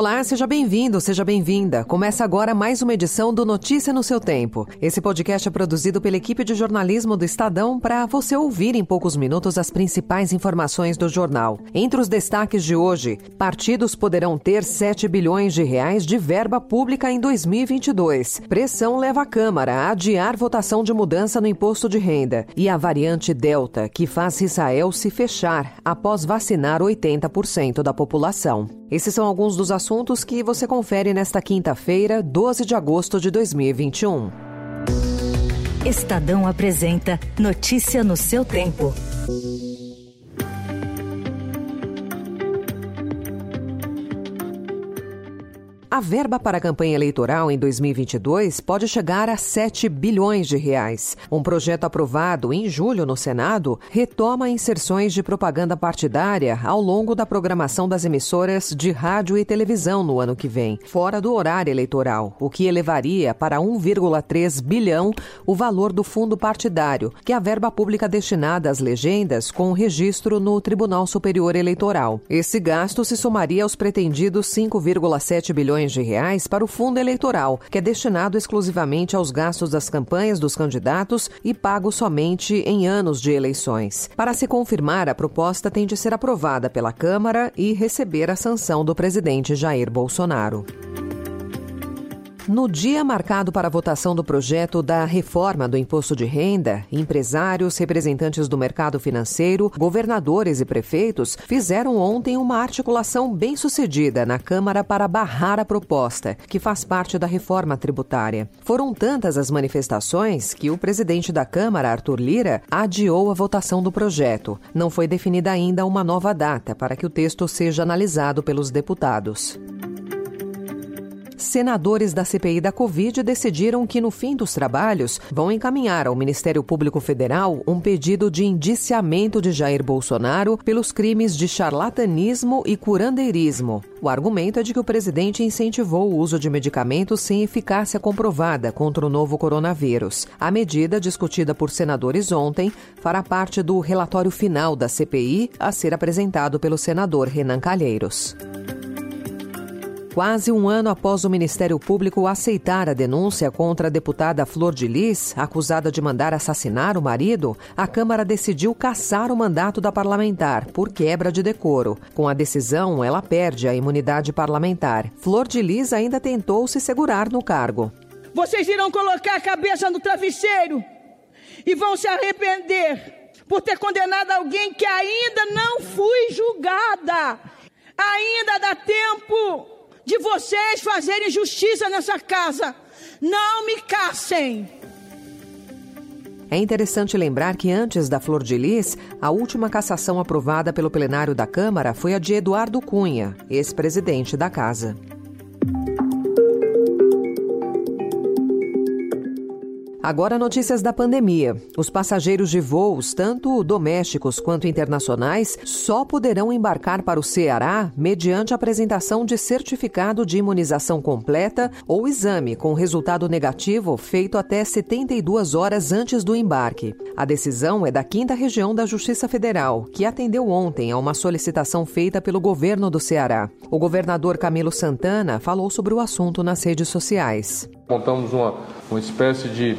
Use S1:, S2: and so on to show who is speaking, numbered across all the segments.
S1: Olá, seja bem-vindo, seja bem-vinda. Começa agora mais uma edição do Notícia no seu Tempo. Esse podcast é produzido pela equipe de jornalismo do Estadão para você ouvir em poucos minutos as principais informações do jornal. Entre os destaques de hoje, partidos poderão ter 7 bilhões de reais de verba pública em 2022. Pressão leva a Câmara a adiar votação de mudança no imposto de renda. E a variante Delta, que faz Israel se fechar após vacinar 80% da população. Esses são alguns dos assuntos que você confere nesta quinta-feira, 12 de agosto de 2021.
S2: Estadão apresenta Notícia no seu tempo.
S1: A verba para a campanha eleitoral em 2022 pode chegar a 7 bilhões de reais. Um projeto aprovado em julho no Senado retoma inserções de propaganda partidária ao longo da programação das emissoras de rádio e televisão no ano que vem, fora do horário eleitoral, o que elevaria para 1,3 bilhão o valor do fundo partidário, que é a verba pública destinada às legendas com registro no Tribunal Superior Eleitoral. Esse gasto se somaria aos pretendidos 5,7 bilhões milhões de reais para o fundo eleitoral, que é destinado exclusivamente aos gastos das campanhas dos candidatos e pago somente em anos de eleições. Para se confirmar, a proposta tem de ser aprovada pela Câmara e receber a sanção do presidente Jair Bolsonaro. No dia marcado para a votação do projeto da reforma do imposto de renda, empresários, representantes do mercado financeiro, governadores e prefeitos fizeram ontem uma articulação bem sucedida na Câmara para barrar a proposta, que faz parte da reforma tributária. Foram tantas as manifestações que o presidente da Câmara, Arthur Lira, adiou a votação do projeto. Não foi definida ainda uma nova data para que o texto seja analisado pelos deputados senadores da CPI da Covid decidiram que, no fim dos trabalhos, vão encaminhar ao Ministério Público Federal um pedido de indiciamento de Jair Bolsonaro pelos crimes de charlatanismo e curandeirismo. O argumento é de que o presidente incentivou o uso de medicamentos sem eficácia comprovada contra o novo coronavírus. A medida, discutida por senadores ontem, fará parte do relatório final da CPI a ser apresentado pelo senador Renan Calheiros. Quase um ano após o Ministério Público aceitar a denúncia contra a deputada Flor de Lis, acusada de mandar assassinar o marido, a Câmara decidiu cassar o mandato da parlamentar por quebra de decoro. Com a decisão, ela perde a imunidade parlamentar. Flor de Lis ainda tentou se segurar no cargo.
S3: Vocês irão colocar a cabeça no travesseiro e vão se arrepender por ter condenado alguém que ainda não fui julgada. Ainda dá tempo de vocês fazerem justiça nessa casa. Não me caçem.
S1: É interessante lembrar que antes da Flor de Lis, a última cassação aprovada pelo plenário da Câmara foi a de Eduardo Cunha, ex-presidente da casa. Agora notícias da pandemia. Os passageiros de voos, tanto domésticos quanto internacionais, só poderão embarcar para o Ceará mediante apresentação de certificado de imunização completa ou exame com resultado negativo feito até 72 horas antes do embarque. A decisão é da Quinta Região da Justiça Federal, que atendeu ontem a uma solicitação feita pelo governo do Ceará. O governador Camilo Santana falou sobre o assunto nas redes sociais.
S4: Montamos uma, uma espécie de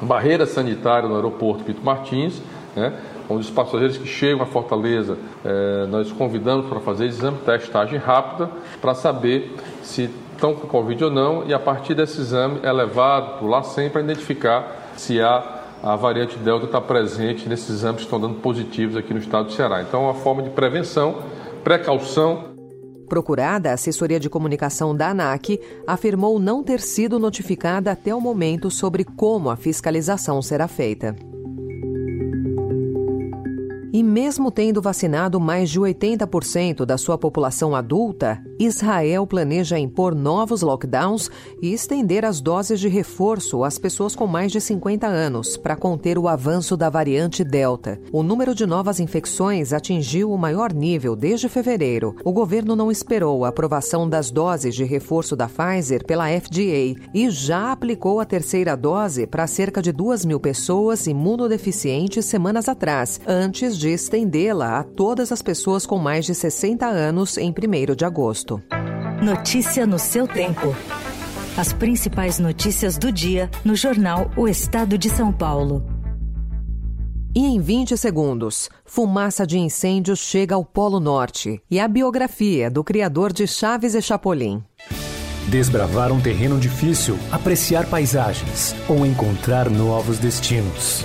S4: barreira sanitária no aeroporto Pito Martins, né, onde os passageiros que chegam a Fortaleza, eh, nós convidamos para fazer exame de testagem rápida para saber se estão com Covid ou não, e a partir desse exame é levado por lá sempre para identificar se há a variante Delta está presente nesses exames que estão dando positivos aqui no estado do Ceará. Então, é uma forma de prevenção, precaução
S1: Procurada, a assessoria de comunicação da ANAC afirmou não ter sido notificada até o momento sobre como a fiscalização será feita. E mesmo tendo vacinado mais de 80% da sua população adulta, Israel planeja impor novos lockdowns e estender as doses de reforço às pessoas com mais de 50 anos para conter o avanço da variante Delta. O número de novas infecções atingiu o maior nível desde fevereiro. O governo não esperou a aprovação das doses de reforço da Pfizer pela FDA e já aplicou a terceira dose para cerca de 2 mil pessoas imunodeficientes semanas atrás, antes de estendê-la a todas as pessoas com mais de 60 anos em 1 de agosto.
S2: Notícia no seu tempo. As principais notícias do dia no jornal O Estado de São Paulo.
S1: E em 20 segundos, fumaça de incêndio chega ao Polo Norte e a biografia do criador de Chaves e Chapolin.
S5: Desbravar um terreno difícil, apreciar paisagens ou encontrar novos destinos.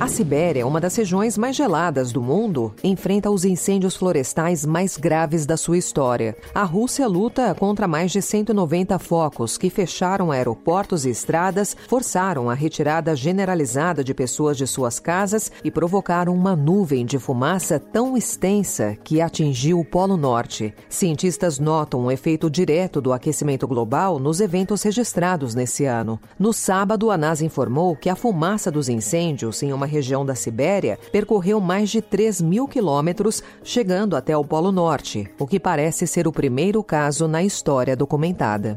S1: A Sibéria, uma das regiões mais geladas do mundo, enfrenta os incêndios florestais mais graves da sua história. A Rússia luta contra mais de 190 focos que fecharam aeroportos e estradas, forçaram a retirada generalizada de pessoas de suas casas e provocaram uma nuvem de fumaça tão extensa que atingiu o Polo Norte. Cientistas notam um efeito direto do aquecimento global nos eventos registrados nesse ano. No sábado, a NASA informou que a fumaça dos incêndios em uma região da Sibéria, percorreu mais de 3 mil quilômetros, chegando até o Polo Norte, o que parece ser o primeiro caso na história documentada.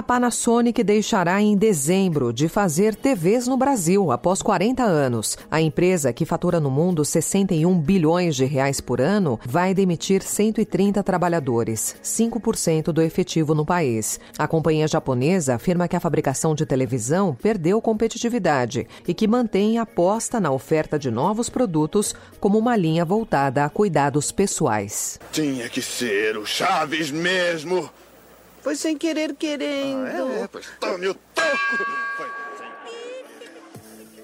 S1: A Panasonic deixará em dezembro de fazer TVs no Brasil após 40 anos. A empresa, que fatura no mundo 61 bilhões de reais por ano, vai demitir 130 trabalhadores, 5% do efetivo no país. A companhia japonesa afirma que a fabricação de televisão perdeu competitividade e que mantém aposta na oferta de novos produtos como uma linha voltada a cuidados pessoais.
S6: Tinha que ser o Chaves mesmo.
S7: Foi sem querer querendo. Ah,
S6: é, pois tome o toco. Foi.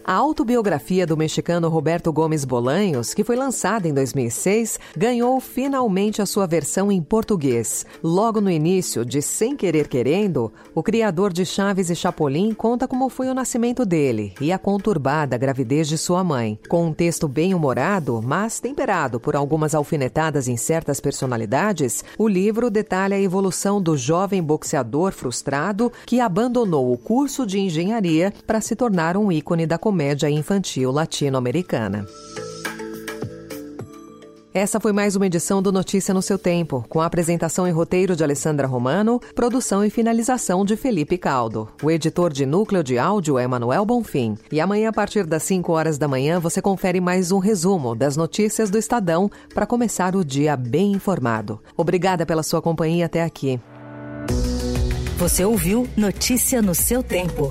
S1: A autobiografia do mexicano Roberto Gomes Bolanhos, que foi lançada em 2006, ganhou finalmente a sua versão em português. Logo no início de Sem Querer Querendo, o criador de Chaves e Chapolin conta como foi o nascimento dele e a conturbada gravidez de sua mãe. Com um texto bem humorado, mas temperado por algumas alfinetadas em certas personalidades, o livro detalha a evolução do jovem boxeador frustrado que abandonou o curso de engenharia para se tornar um ícone da comédia comédia infantil latino-americana. Essa foi mais uma edição do Notícia no seu tempo, com a apresentação e roteiro de Alessandra Romano, produção e finalização de Felipe Caldo. O editor de núcleo de áudio é Manuel Bonfim. E amanhã, a partir das 5 horas da manhã, você confere mais um resumo das notícias do Estadão para começar o dia bem informado. Obrigada pela sua companhia até aqui.
S2: Você ouviu Notícia no seu tempo.